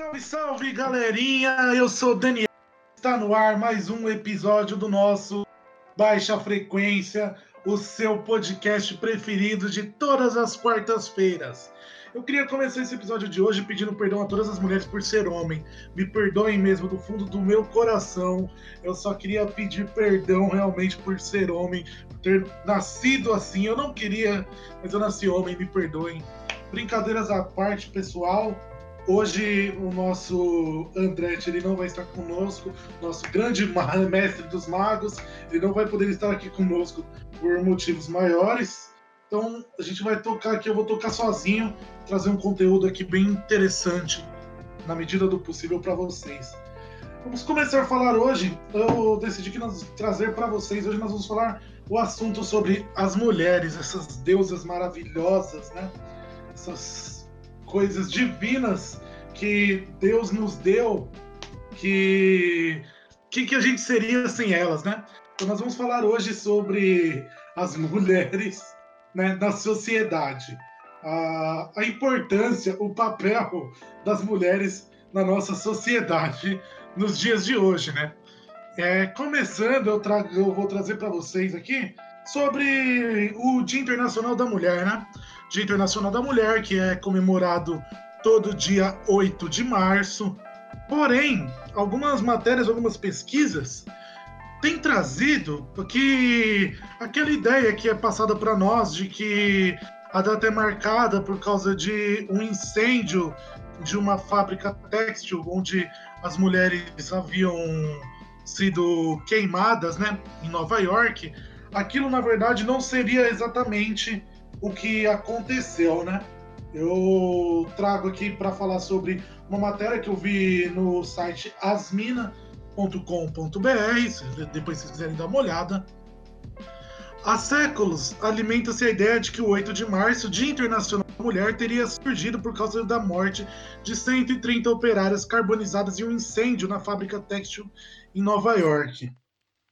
Salve, salve, galerinha! Eu sou Daniel. Está no ar mais um episódio do nosso Baixa Frequência, o seu podcast preferido de todas as quartas-feiras. Eu queria começar esse episódio de hoje pedindo perdão a todas as mulheres por ser homem. Me perdoem mesmo do fundo do meu coração. Eu só queria pedir perdão realmente por ser homem, por ter nascido assim. Eu não queria, mas eu nasci homem, me perdoem. Brincadeiras à parte, pessoal. Hoje o nosso Andretti ele não vai estar conosco, nosso grande mestre dos magos, ele não vai poder estar aqui conosco por motivos maiores. Então a gente vai tocar aqui, eu vou tocar sozinho, trazer um conteúdo aqui bem interessante, na medida do possível para vocês. Vamos começar a falar hoje. Eu decidi que nós trazer para vocês hoje nós vamos falar o assunto sobre as mulheres, essas deusas maravilhosas, né? Essas coisas divinas que Deus nos deu, que que, que a gente seria sem elas, né? Então nós vamos falar hoje sobre as mulheres né, na sociedade, a, a importância, o papel das mulheres na nossa sociedade nos dias de hoje, né? É, começando, eu, trago, eu vou trazer para vocês aqui sobre o Dia Internacional da Mulher, né? Dia Internacional da Mulher, que é comemorado todo dia 8 de março. Porém, algumas matérias, algumas pesquisas têm trazido que aquela ideia que é passada para nós de que a data é marcada por causa de um incêndio de uma fábrica têxtil onde as mulheres haviam sido queimadas, né, em Nova York, aquilo na verdade não seria exatamente o que aconteceu, né? Eu trago aqui para falar sobre uma matéria que eu vi no site asmina.com.br, depois se quiserem dar uma olhada. Há séculos alimenta-se a ideia de que o 8 de março, Dia Internacional da Mulher, teria surgido por causa da morte de 130 operárias carbonizadas em um incêndio na fábrica têxtil em Nova York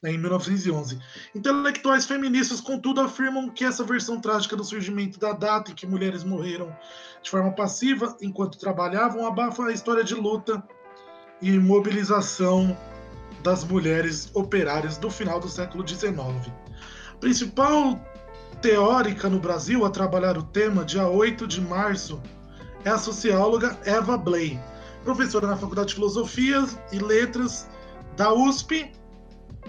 em 1911. Intelectuais feministas, contudo, afirmam que essa versão trágica do surgimento da data em que mulheres morreram de forma passiva enquanto trabalhavam abafa a história de luta e mobilização das mulheres operárias do final do século XIX. Principal teórica no Brasil a trabalhar o tema, dia 8 de março, é a socióloga Eva Blay, professora na Faculdade de Filosofia e Letras da USP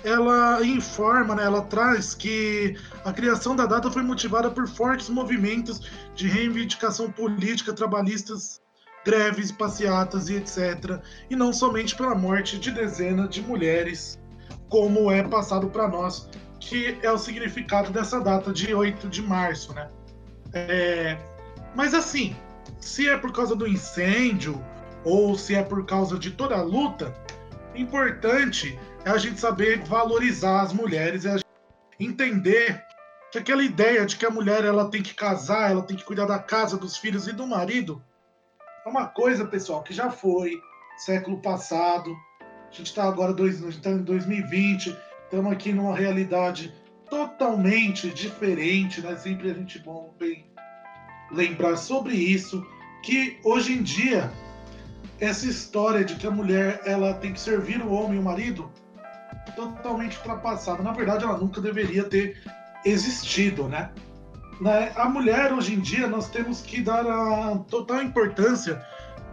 ela informa, né, ela traz que a criação da data foi motivada por fortes movimentos de reivindicação política, trabalhistas, greves, passeatas e etc. E não somente pela morte de dezenas de mulheres, como é passado para nós, que é o significado dessa data de 8 de março, né? É... Mas assim, se é por causa do incêndio ou se é por causa de toda a luta, importante é a gente saber valorizar as mulheres, é a gente entender que aquela ideia de que a mulher ela tem que casar, ela tem que cuidar da casa, dos filhos e do marido, é uma coisa, pessoal, que já foi século passado. A gente está agora dois, tá em 2020, estamos aqui numa realidade totalmente diferente, né? Sempre a gente bom bem lembrar sobre isso, que hoje em dia essa história de que a mulher ela tem que servir o homem e o marido totalmente ultrapassada. Na verdade, ela nunca deveria ter existido, né? né? A mulher hoje em dia nós temos que dar a total importância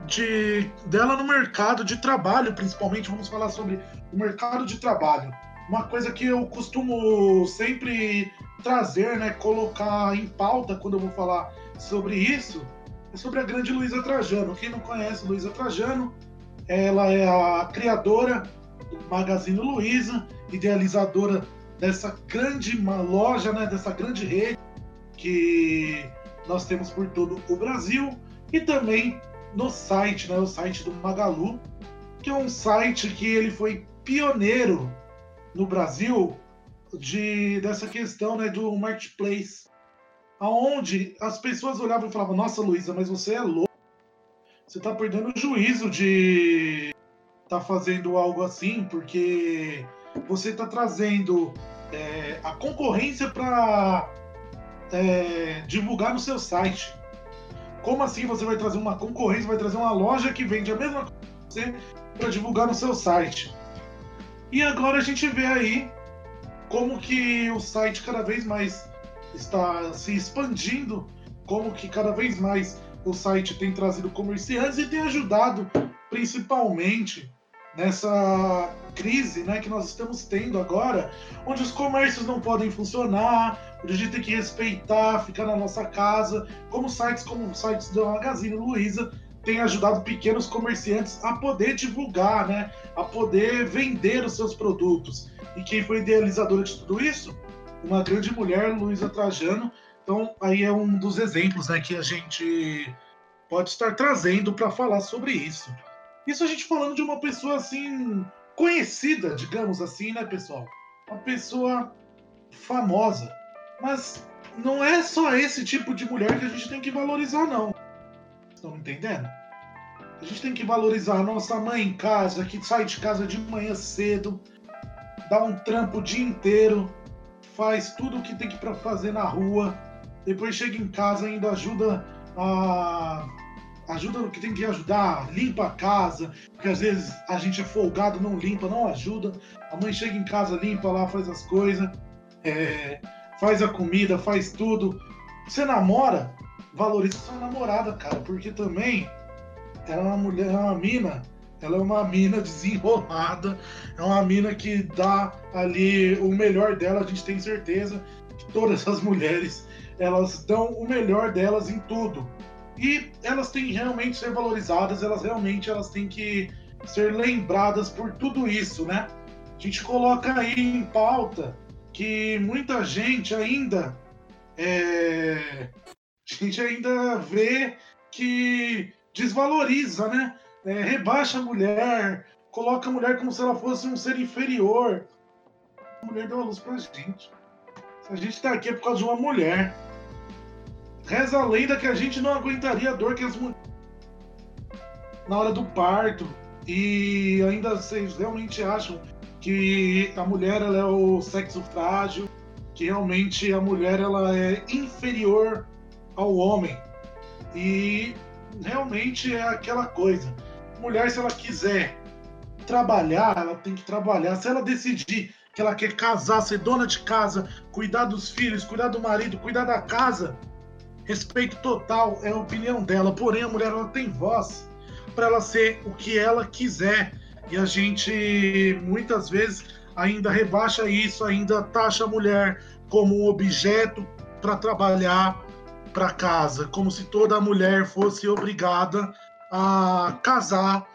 de dela no mercado de trabalho, principalmente vamos falar sobre o mercado de trabalho. Uma coisa que eu costumo sempre trazer, né, colocar em pauta quando eu vou falar sobre isso, é sobre a grande Luísa Trajano. Quem não conhece Luísa Trajano, ela é a criadora do Magazine Luiza, idealizadora dessa grande loja, né, dessa grande rede que nós temos por todo o Brasil e também no site, né, o site do Magalu, que é um site que ele foi pioneiro no Brasil de dessa questão, né, do marketplace, aonde as pessoas olhavam e falavam: "Nossa, Luísa, mas você é louco. Você está perdendo o juízo de tá fazendo algo assim, porque você está trazendo é, a concorrência para é, divulgar no seu site. Como assim você vai trazer uma concorrência, vai trazer uma loja que vende a mesma coisa para divulgar no seu site? E agora a gente vê aí como que o site cada vez mais está se expandindo, como que cada vez mais o site tem trazido comerciantes e tem ajudado principalmente nessa crise né, que nós estamos tendo agora, onde os comércios não podem funcionar, onde a gente tem que respeitar, ficar na nossa casa, como sites como sites da Magazine Luiza têm ajudado pequenos comerciantes a poder divulgar, né, a poder vender os seus produtos. E quem foi idealizadora de tudo isso? Uma grande mulher, Luísa Trajano. Então, aí é um dos exemplos né, que a gente pode estar trazendo para falar sobre isso. Isso a gente falando de uma pessoa assim conhecida, digamos assim, né, pessoal? Uma pessoa famosa. Mas não é só esse tipo de mulher que a gente tem que valorizar, não. Estão entendendo? A gente tem que valorizar a nossa mãe em casa, que sai de casa de manhã cedo, dá um trampo o dia inteiro, faz tudo o que tem que para fazer na rua, depois chega em casa ainda ajuda a ajuda no que tem que ajudar, limpa a casa, porque às vezes a gente é folgado, não limpa, não ajuda. A mãe chega em casa, limpa lá, faz as coisas, é, faz a comida, faz tudo. Você namora, valoriza sua namorada, cara, porque também ela é uma mulher, é uma mina, ela é uma mina desenrolada, é uma mina que dá ali o melhor dela, a gente tem certeza que todas as mulheres, elas dão o melhor delas em tudo e elas têm realmente ser valorizadas, elas realmente elas têm que ser lembradas por tudo isso, né? A gente coloca aí em pauta que muita gente ainda é, a gente ainda vê que desvaloriza, né? É, rebaixa a mulher, coloca a mulher como se ela fosse um ser inferior. A mulher deu a luz pra gente. A gente tá aqui é por causa de uma mulher. Reza a lenda que a gente não aguentaria a dor que as mulheres. na hora do parto. E ainda vocês realmente acham que a mulher ela é o sexo frágil, que realmente a mulher ela é inferior ao homem. E realmente é aquela coisa. Mulher, se ela quiser trabalhar, ela tem que trabalhar. Se ela decidir que ela quer casar, ser dona de casa, cuidar dos filhos, cuidar do marido, cuidar da casa, Respeito total é a opinião dela, porém a mulher ela tem voz para ela ser o que ela quiser. E a gente muitas vezes ainda rebaixa isso, ainda taxa a mulher como um objeto para trabalhar para casa, como se toda mulher fosse obrigada a casar,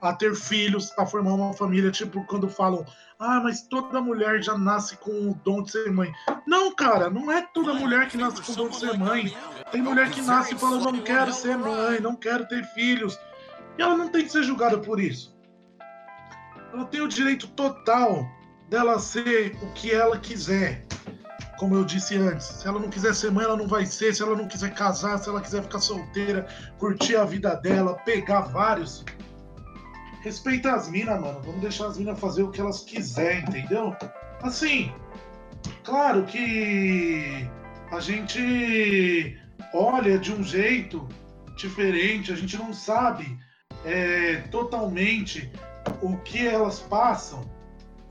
a ter filhos, a formar uma família, tipo quando falam ah, mas toda mulher já nasce com o dom de ser mãe. Não, cara, não é toda mulher que nasce com o dom de ser mãe. Tem mulher que nasce e fala, não quero ser mãe, não quero ter filhos. E ela não tem que ser julgada por isso. Ela tem o direito total dela ser o que ela quiser. Como eu disse antes, se ela não quiser ser mãe, ela não vai ser. Se ela não quiser casar, se ela quiser ficar solteira, curtir a vida dela, pegar vários, respeita as minas, mano. Vamos deixar as minas fazer o que elas quiserem, entendeu? Assim, claro que a gente olha de um jeito diferente, a gente não sabe é, totalmente o que elas passam,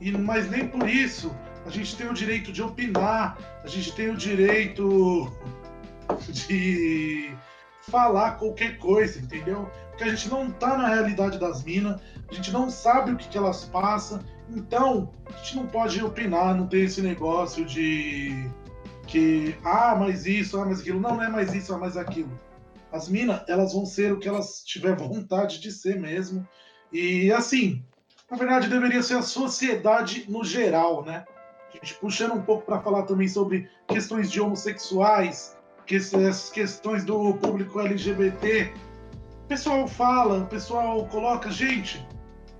e mas nem por isso a gente tem o direito de opinar, a gente tem o direito de falar qualquer coisa, entendeu? Porque a gente não tá na realidade das minas, a gente não sabe o que, que elas passam, então a gente não pode opinar, não tem esse negócio de que, ah, mas isso, ah, mas aquilo. Não, não é mais isso, ah, mais aquilo. As minas, elas vão ser o que elas tiver vontade de ser mesmo. E assim, na verdade, deveria ser a sociedade no geral, né? A gente puxando um pouco para falar também sobre questões de homossexuais, que essas questões do público LGBT. O pessoal fala, o pessoal coloca, gente,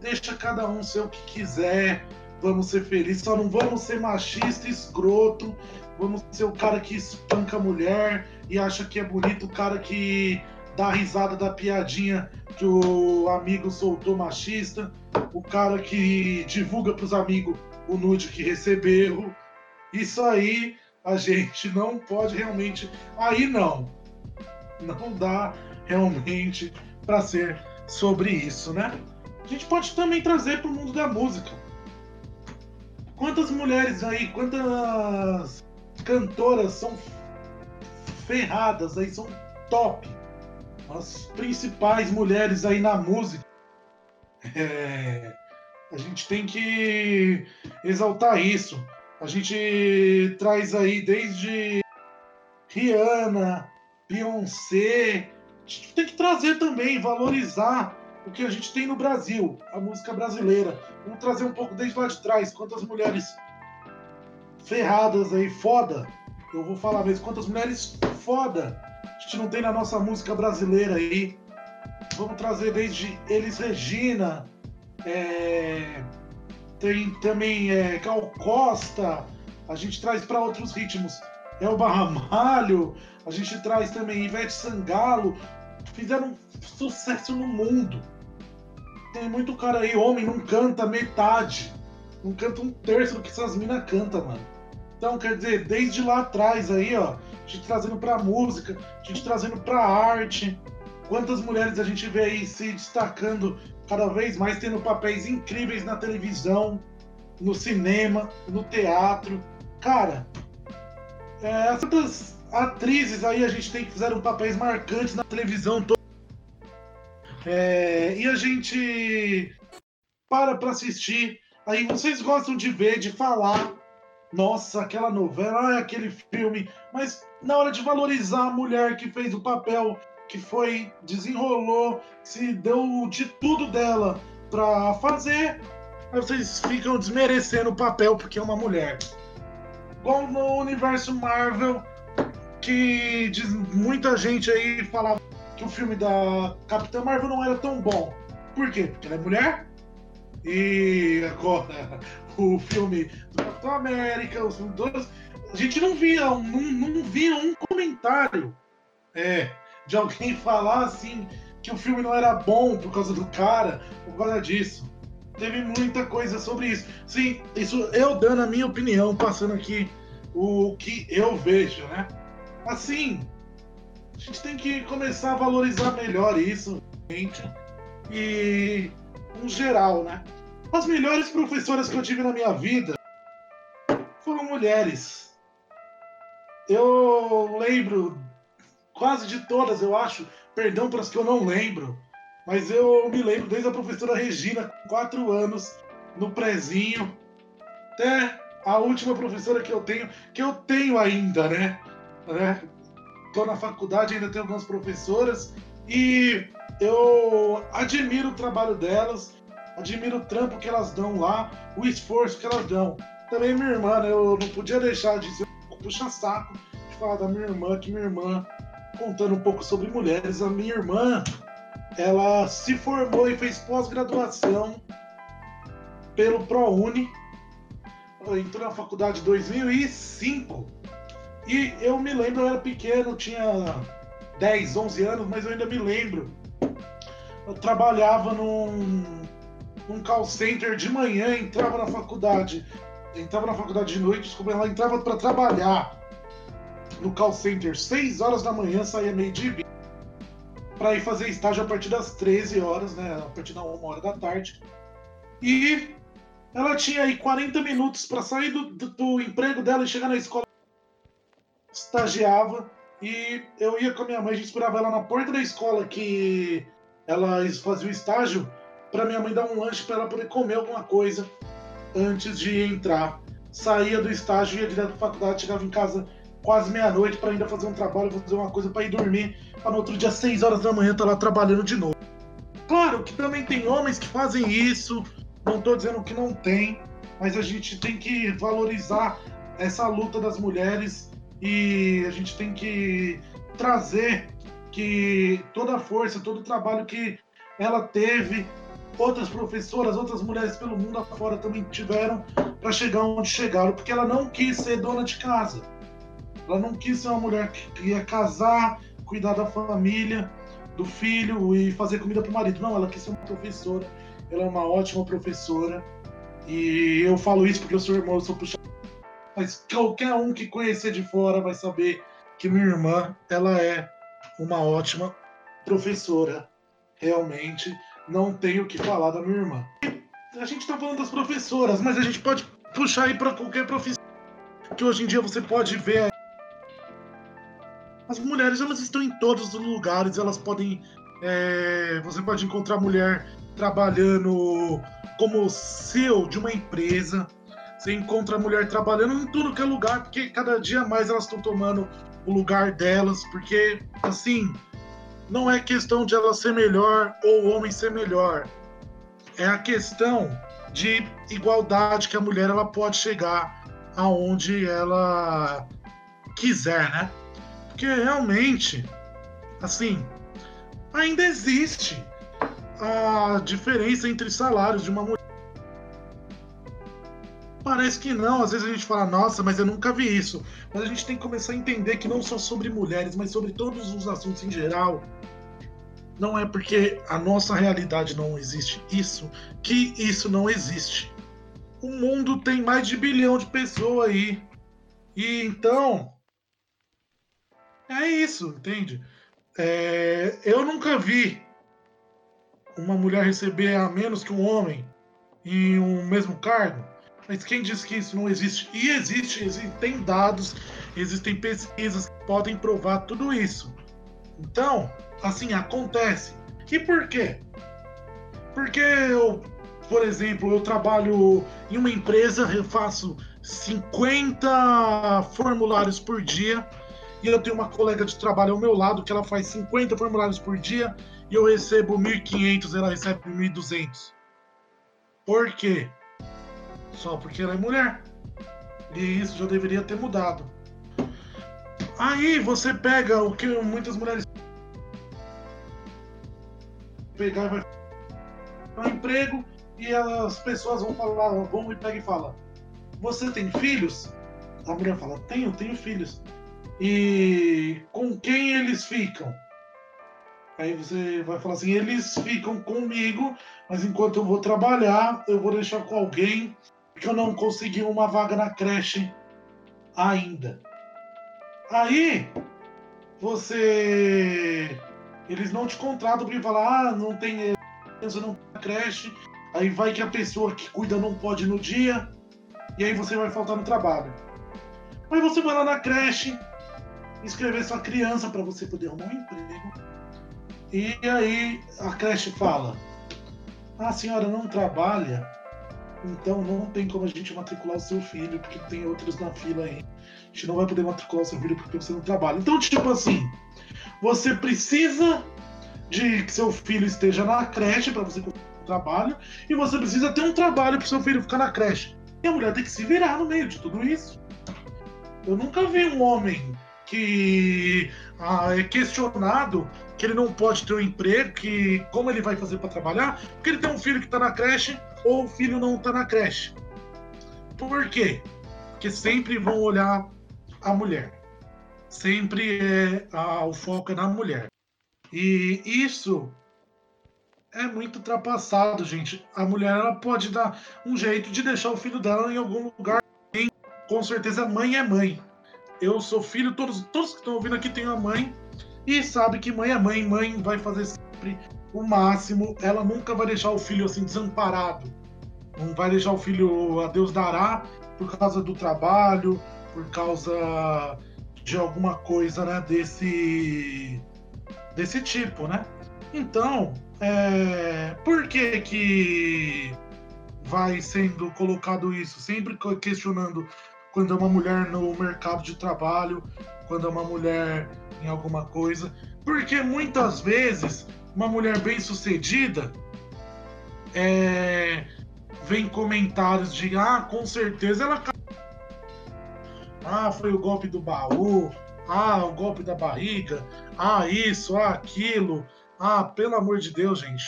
deixa cada um ser o que quiser, vamos ser felizes, só não vamos ser machista, escroto, vamos ser o cara que espanca a mulher e acha que é bonito, o cara que dá risada da piadinha que o amigo soltou machista, o cara que divulga para os amigos o nude que recebeu. Isso aí a gente não pode realmente. Aí não. não dá realmente para ser sobre isso, né? A gente pode também trazer para o mundo da música. Quantas mulheres aí, quantas cantoras são ferradas aí, são top. As principais mulheres aí na música. É, a gente tem que exaltar isso. A gente traz aí desde Rihanna, Beyoncé. A gente tem que trazer também, valorizar o que a gente tem no Brasil, a música brasileira. Vamos trazer um pouco desde lá de trás. Quantas mulheres ferradas aí, foda. Eu vou falar mesmo, quantas mulheres foda a gente não tem na nossa música brasileira aí. Vamos trazer desde Elis Regina, é... tem também é, Gal Costa, a gente traz para outros ritmos. Elba Ramalho, a gente traz também Ivete Sangalo, fizeram sucesso no mundo. Tem muito cara aí, homem, não canta metade, não canta um terço do que essas minas cantam, mano. Então, quer dizer, desde lá atrás aí, ó, a gente trazendo pra música, a gente trazendo pra arte. Quantas mulheres a gente vê aí se destacando cada vez mais, tendo papéis incríveis na televisão, no cinema, no teatro. Cara, é, quantas atrizes aí a gente tem que fizeram papéis marcantes na televisão toda. É, e a gente para para assistir. Aí vocês gostam de ver, de falar nossa, aquela novela, aquele filme, mas na hora de valorizar a mulher que fez o papel, que foi, desenrolou, se deu de tudo dela pra fazer, aí vocês ficam desmerecendo o papel porque é uma mulher. Igual no universo Marvel, que diz, muita gente aí falava que o filme da Capitã Marvel não era tão bom. Por quê? Porque ela é mulher? E agora o filme do Capitão América, os todos, a gente não via, não, não via um comentário é, de alguém falar assim que o filme não era bom por causa do cara, por causa disso. Teve muita coisa sobre isso. Sim, isso eu dando a minha opinião, passando aqui o que eu vejo, né? Assim, a gente tem que começar a valorizar melhor isso, gente. E, em geral, né? As melhores professoras que eu tive na minha vida foram mulheres. Eu lembro quase de todas, eu acho. Perdão para as que eu não lembro. Mas eu me lembro desde a professora Regina, com quatro anos, no prezinho, até a última professora que eu tenho, que eu tenho ainda, né? né? Tô na faculdade, ainda tenho algumas professoras, e eu admiro o trabalho delas admiro o trampo que elas dão lá, o esforço que elas dão. Também minha irmã, né, eu não podia deixar de ser puxa saco de falar da minha irmã, que minha irmã, contando um pouco sobre mulheres, a minha irmã, ela se formou e fez pós-graduação pelo ProUni, entrou na faculdade em 2005, e eu me lembro, eu era pequeno, tinha 10, 11 anos, mas eu ainda me lembro. Eu trabalhava num num call center de manhã, entrava na faculdade, entrava na faculdade de noite, desculpa, ela entrava para trabalhar no call center 6 horas da manhã, saía meio de para ir fazer estágio a partir das 13 horas, né, a partir da 1 hora da tarde. E ela tinha aí 40 minutos para sair do, do, do emprego dela e chegar na escola. Estagiava e eu ia com a minha mãe, a gente esperava ela na porta da escola que ela fazia o estágio para minha mãe dar um lanche para ela poder comer alguma coisa antes de entrar. Saía do estágio, ia direto para faculdade, chegava em casa quase meia-noite para ainda fazer um trabalho, fazer uma coisa para ir dormir, para no outro dia, 6 horas da manhã, estar tá lá trabalhando de novo. Claro que também tem homens que fazem isso, não estou dizendo que não tem, mas a gente tem que valorizar essa luta das mulheres e a gente tem que trazer que toda a força, todo o trabalho que ela teve outras professoras, outras mulheres pelo mundo afora também tiveram para chegar onde chegaram, porque ela não quis ser dona de casa. Ela não quis ser uma mulher que ia casar, cuidar da família, do filho e fazer comida para o marido. Não, ela quis ser uma professora. Ela é uma ótima professora. E eu falo isso porque eu sou irmão, eu sou puxado. Mas qualquer um que conhecer de fora vai saber que minha irmã, ela é uma ótima professora. Realmente não tenho o que falar da minha irmã. A gente está falando das professoras, mas a gente pode puxar aí para qualquer profissão que hoje em dia você pode ver. As mulheres elas estão em todos os lugares, elas podem. É, você pode encontrar mulher trabalhando como CEO de uma empresa. Você encontra mulher trabalhando em tudo que é lugar, porque cada dia mais elas estão tomando o lugar delas, porque assim não é questão de ela ser melhor ou o homem ser melhor. É a questão de igualdade que a mulher ela pode chegar aonde ela quiser, né? Porque realmente, assim, ainda existe a diferença entre salários de uma mulher. Parece que não, às vezes a gente fala, nossa, mas eu nunca vi isso. Mas a gente tem que começar a entender que não só sobre mulheres, mas sobre todos os assuntos em geral. Não é porque a nossa realidade não existe isso que isso não existe. O mundo tem mais de bilhão de pessoas aí. E então. É isso, entende? É, eu nunca vi uma mulher receber a menos que um homem em um mesmo cargo. Mas quem diz que isso não existe? E existe, existem dados, existem pesquisas que podem provar tudo isso. Então, assim, acontece. E por quê? Porque eu, por exemplo, eu trabalho em uma empresa, eu faço 50 formulários por dia, e eu tenho uma colega de trabalho ao meu lado que ela faz 50 formulários por dia e eu recebo 1.500, ela recebe 1.200. Por quê? Só porque ela é mulher. E isso já deveria ter mudado. Aí você pega o que muitas mulheres pegar e vai um emprego e as pessoas vão falar, vão e pega e fala: "Você tem filhos?" A mulher fala: "Tenho, tenho filhos." E com quem eles ficam? Aí você vai falar assim: eles ficam comigo, mas enquanto eu vou trabalhar, eu vou deixar com alguém que eu não consegui uma vaga na creche ainda. Aí você. Eles não te contratam porque falar, ah, não tem criança não tem creche. Aí vai que a pessoa que cuida não pode no dia. E aí você vai faltar no trabalho. Aí você vai lá na creche, inscrever sua criança para você poder arrumar um emprego e aí a creche fala: a senhora não trabalha, então não tem como a gente matricular o seu filho, porque tem outros na fila aí. A gente não vai poder matricular o seu filho porque você não trabalha. Então, tipo assim, você precisa de que seu filho esteja na creche para você conseguir um trabalho, e você precisa ter um trabalho para seu filho ficar na creche. E a mulher tem que se virar no meio de tudo isso. Eu nunca vi um homem que ah, é questionado que ele não pode ter um emprego, que como ele vai fazer para trabalhar, porque ele tem um filho que está na creche ou o filho não está na creche. Por quê? Porque sempre vão olhar a mulher. Sempre é a, o foco é na mulher. E isso é muito ultrapassado, gente. A mulher ela pode dar um jeito de deixar o filho dela em algum lugar. Com certeza, mãe é mãe. Eu sou filho, todos, todos que estão ouvindo aqui têm uma mãe e sabe que mãe é mãe, mãe vai fazer sempre o máximo, ela nunca vai deixar o filho assim desamparado. Não vai deixar o filho a Deus dará por causa do trabalho, por causa de alguma coisa, né, desse desse tipo, né? Então, é, por que que vai sendo colocado isso? Sempre questionando quando é uma mulher no mercado de trabalho, quando é uma mulher em alguma coisa, porque muitas vezes uma mulher bem sucedida é, vem comentários de ah, com certeza ela ah, foi o golpe do baú, ah, o golpe da barriga, ah, isso, ah, aquilo, ah, pelo amor de Deus, gente,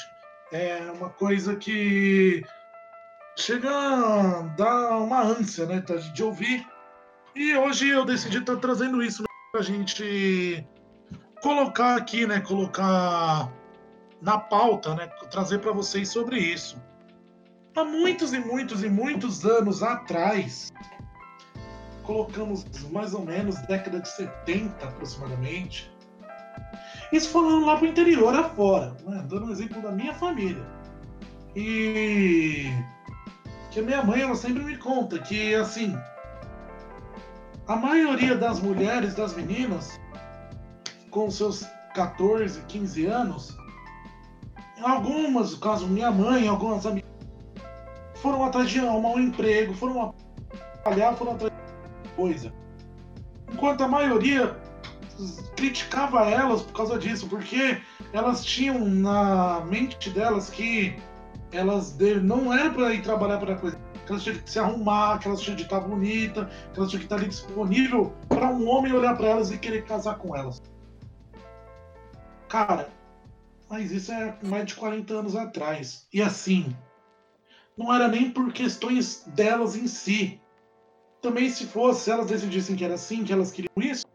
é uma coisa que chega a dar uma ânsia, né, de ouvir. E hoje eu decidi estar trazendo isso a gente colocar aqui, né? Colocar na pauta, né? Trazer para vocês sobre isso. Há muitos e muitos e muitos anos atrás, colocamos mais ou menos década de 70 aproximadamente, Isso falando lá pro interior afora, né? dando um exemplo da minha família. E que a minha mãe ela sempre me conta que assim a maioria das mulheres, das meninas, com seus 14, 15 anos, algumas, no caso minha mãe, algumas amigas, foram atrás de arrumar um emprego, foram trabalhar, foram atrás de coisa. Enquanto a maioria criticava elas por causa disso, porque elas tinham na mente delas que elas não era para ir trabalhar para coisa, que elas tinham que se arrumar, que elas tinham que estar bonita, que elas tinham que estar ali disponível para um homem olhar para elas e querer casar com elas. Cara, mas isso é mais de 40 anos atrás. E assim, não era nem por questões delas em si. Também se fosse, se elas decidissem que era assim, que elas queriam isso,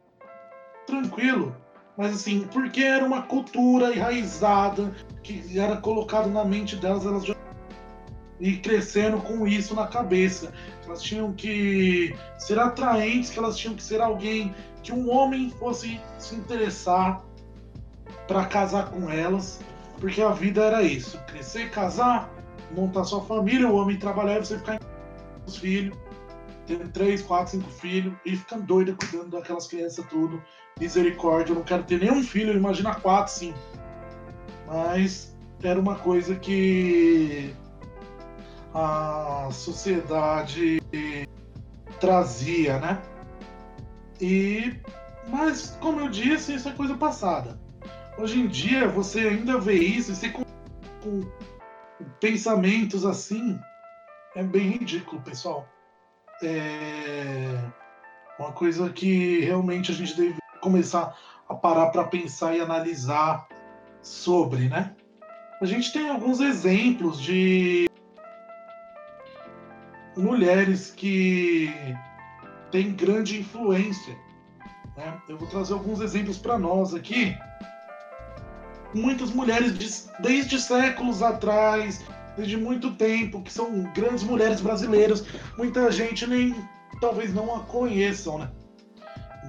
tranquilo. Mas assim, porque era uma cultura enraizada que era colocado na mente delas, elas já e crescendo com isso na cabeça. Elas tinham que ser atraentes, que elas tinham que ser alguém que um homem fosse se interessar para casar com elas, porque a vida era isso: crescer, casar, montar sua família, o homem trabalhar e você ficar com os filhos, tendo três, quatro, cinco filhos e ficando doida cuidando daquelas crianças tudo. Misericórdia, eu não quero ter nenhum filho, imagina quatro, cinco. Mas era uma coisa que a sociedade trazia, né? E mas como eu disse, isso é coisa passada. Hoje em dia você ainda vê isso, você com, com pensamentos assim é bem ridículo, pessoal. É uma coisa que realmente a gente deve começar a parar para pensar e analisar sobre, né? A gente tem alguns exemplos de mulheres que têm grande influência. Né? Eu vou trazer alguns exemplos para nós aqui. Muitas mulheres de, desde séculos atrás, desde muito tempo, que são grandes mulheres brasileiras. Muita gente nem talvez não a conheçam, né?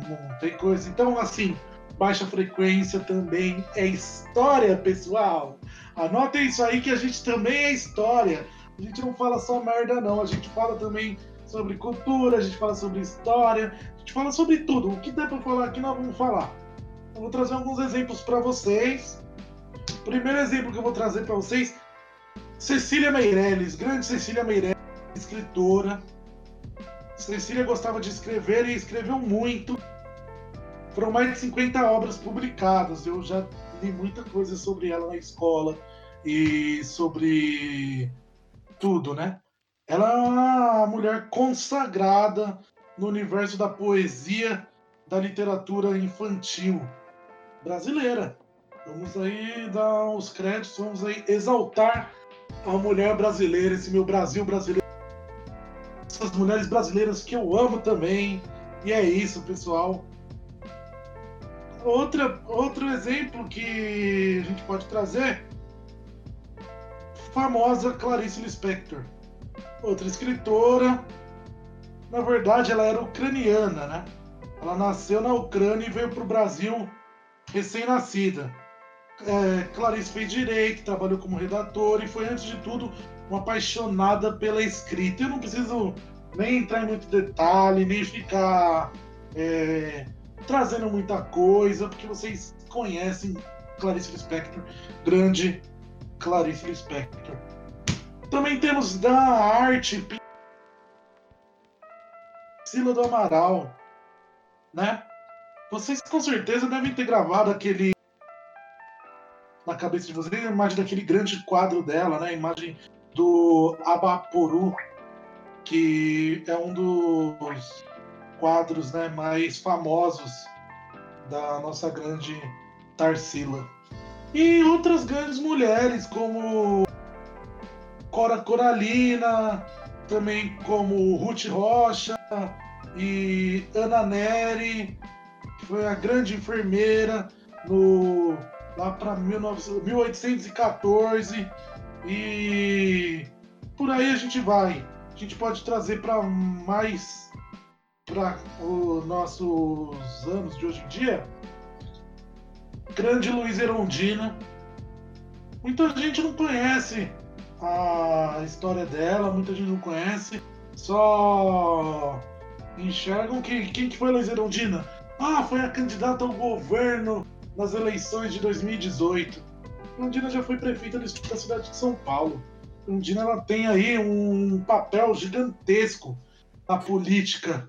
Não tem coisa. Então, assim, baixa frequência também é história, pessoal. Anotem isso aí que a gente também é história. A gente não fala só merda, não. A gente fala também sobre cultura, a gente fala sobre história, a gente fala sobre tudo. O que der para falar aqui, nós vamos falar. Eu vou trazer alguns exemplos para vocês. Primeiro exemplo que eu vou trazer para vocês: Cecília Meirelles, grande Cecília Meirelles, escritora. Cecília gostava de escrever e escreveu muito. Foram mais de 50 obras publicadas. Eu já li muita coisa sobre ela na escola e sobre tudo, né? Ela é uma mulher consagrada no universo da poesia, da literatura infantil brasileira. Vamos aí dar os créditos, vamos aí exaltar a mulher brasileira, esse meu Brasil brasileiro. Essas mulheres brasileiras que eu amo também. E é isso, pessoal. Outra, outro exemplo que a gente pode trazer famosa Clarice Lispector. Outra escritora, na verdade ela era ucraniana, né? Ela nasceu na Ucrânia e veio para o Brasil recém-nascida. É, Clarice fez direito, trabalhou como redatora e foi, antes de tudo, uma apaixonada pela escrita. Eu não preciso nem entrar em muito detalhe, nem ficar é, trazendo muita coisa, porque vocês conhecem Clarice Lispector, grande Clarice Lispector. Também temos da arte Priscila do Amaral, né? Vocês com certeza devem ter gravado aquele na cabeça de vocês a imagem daquele grande quadro dela, né? A imagem do Abaporu, que é um dos quadros né, mais famosos da nossa grande Tarsila. E outras grandes mulheres, como Cora Coralina, também como Ruth Rocha e Ana Neri, que foi a grande enfermeira no, lá para 1814. E por aí a gente vai. A gente pode trazer para mais para os nossos anos de hoje em dia grande Luiz Erondina. Muita gente não conhece a história dela, muita gente não conhece, só enxergam que quem que foi Luiz Erondina? Ah, foi a candidata ao governo nas eleições de 2018. Erondina já foi prefeita da cidade de São Paulo. Erondina ela tem aí um papel gigantesco na política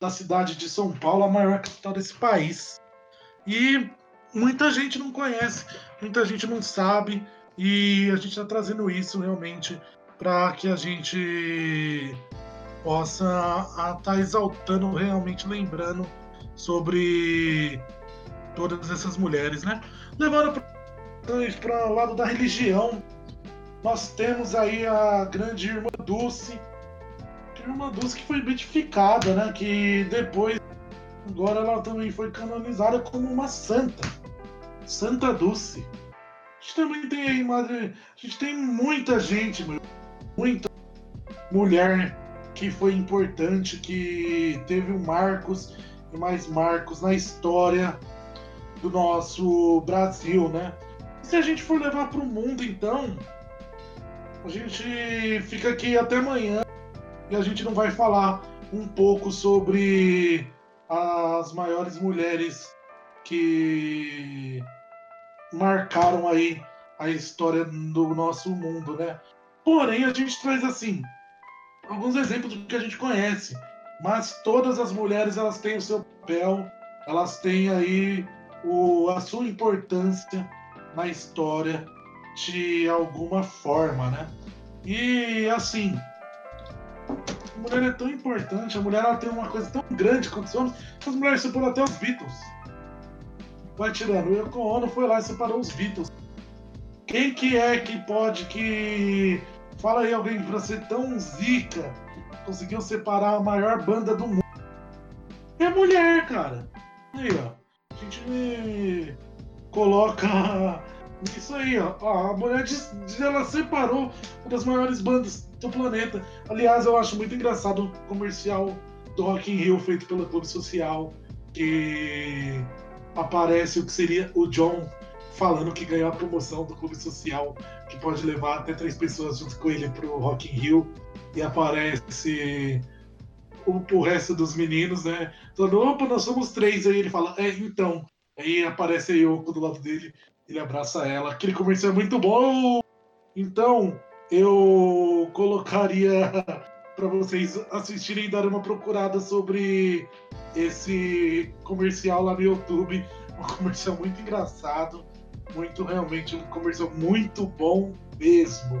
da cidade de São Paulo, a maior capital desse país. E muita gente não conhece, muita gente não sabe, e a gente está trazendo isso realmente para que a gente possa estar tá exaltando, realmente lembrando sobre todas essas mulheres, né? Levando para o lado da religião, nós temos aí a grande irmã Dulce, irmã Dulce que foi beatificada, né? Que depois, agora ela também foi canonizada como uma santa, Santa Dulce. A gente também tem aí, madre, a gente tem muita gente, muita mulher que foi importante, que teve um marcos e mais marcos na história do nosso Brasil, né? E se a gente for levar para o mundo, então, a gente fica aqui até amanhã e a gente não vai falar um pouco sobre as maiores mulheres que marcaram aí a história do nosso mundo, né? Porém, a gente traz assim alguns exemplos do que a gente conhece, mas todas as mulheres elas têm o seu papel, elas têm aí o, a sua importância na história de alguma forma, né? E assim, a mulher é tão importante, a mulher ela tem uma coisa tão grande quanto os homens, que as mulheres separam até os Beatles. Vai tirando, o Yoko Ono foi lá e separou os Beatles. Quem que é que pode que. Fala aí alguém pra ser tão zica, conseguiu separar a maior banda do mundo. É mulher, cara. Aí, ó. A gente coloca isso aí, ó. A mulher de, ela separou uma das maiores bandas do planeta. Aliás, eu acho muito engraçado o comercial do Rock in Rio feito pelo Clube Social, que aparece o que seria o John falando que ganhou a promoção do Clube Social, que pode levar até três pessoas junto com ele pro Rock in Rio. E aparece o, o resto dos meninos, né? Falando, opa, nós somos três. Aí ele fala, é, então. Aí aparece a Yoko do lado dele ele abraça ela. Aquele comercial é muito bom. Então, eu colocaria para vocês assistirem e darem uma procurada sobre esse comercial lá no YouTube. Um comercial muito engraçado, muito realmente um comercial muito bom mesmo.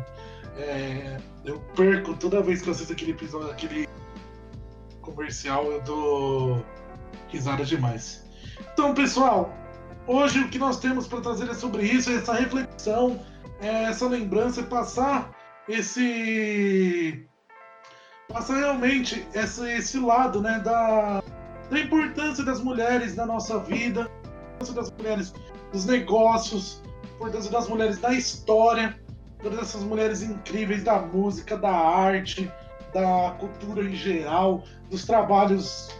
É, eu perco toda vez que eu assisto aquele episódio, aquele comercial, eu dou risada demais. Então, pessoal, Hoje o que nós temos para trazer é sobre isso, é essa reflexão, é essa lembrança, é passar esse. passar realmente esse, esse lado né, da, da importância das mulheres na nossa vida, importância das mulheres nos negócios, importância das mulheres na história, todas essas mulheres incríveis da música, da arte, da cultura em geral, dos trabalhos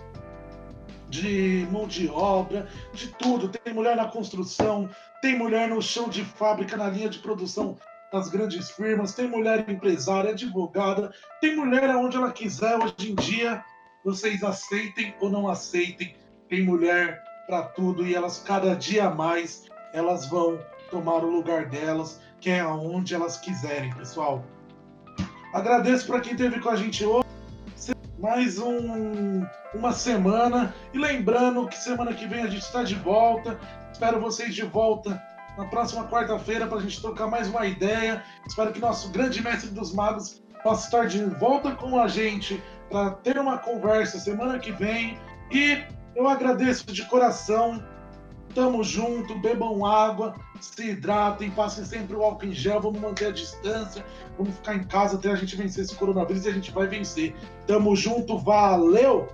de mão de obra, de tudo. Tem mulher na construção, tem mulher no chão de fábrica, na linha de produção das grandes firmas, tem mulher empresária, advogada, tem mulher aonde ela quiser hoje em dia. Vocês aceitem ou não aceitem, tem mulher para tudo e elas cada dia mais elas vão tomar o lugar delas, que é aonde elas quiserem, pessoal. Agradeço para quem esteve com a gente hoje mais um, uma semana. E lembrando que semana que vem a gente está de volta. Espero vocês de volta na próxima quarta-feira para a gente trocar mais uma ideia. Espero que nosso grande mestre dos magos possa estar de volta com a gente para ter uma conversa semana que vem. E eu agradeço de coração Tamo junto, bebam água, se hidratem, passem sempre o álcool em gel, vamos manter a distância, vamos ficar em casa até a gente vencer esse coronavírus e a gente vai vencer. Tamo junto, valeu!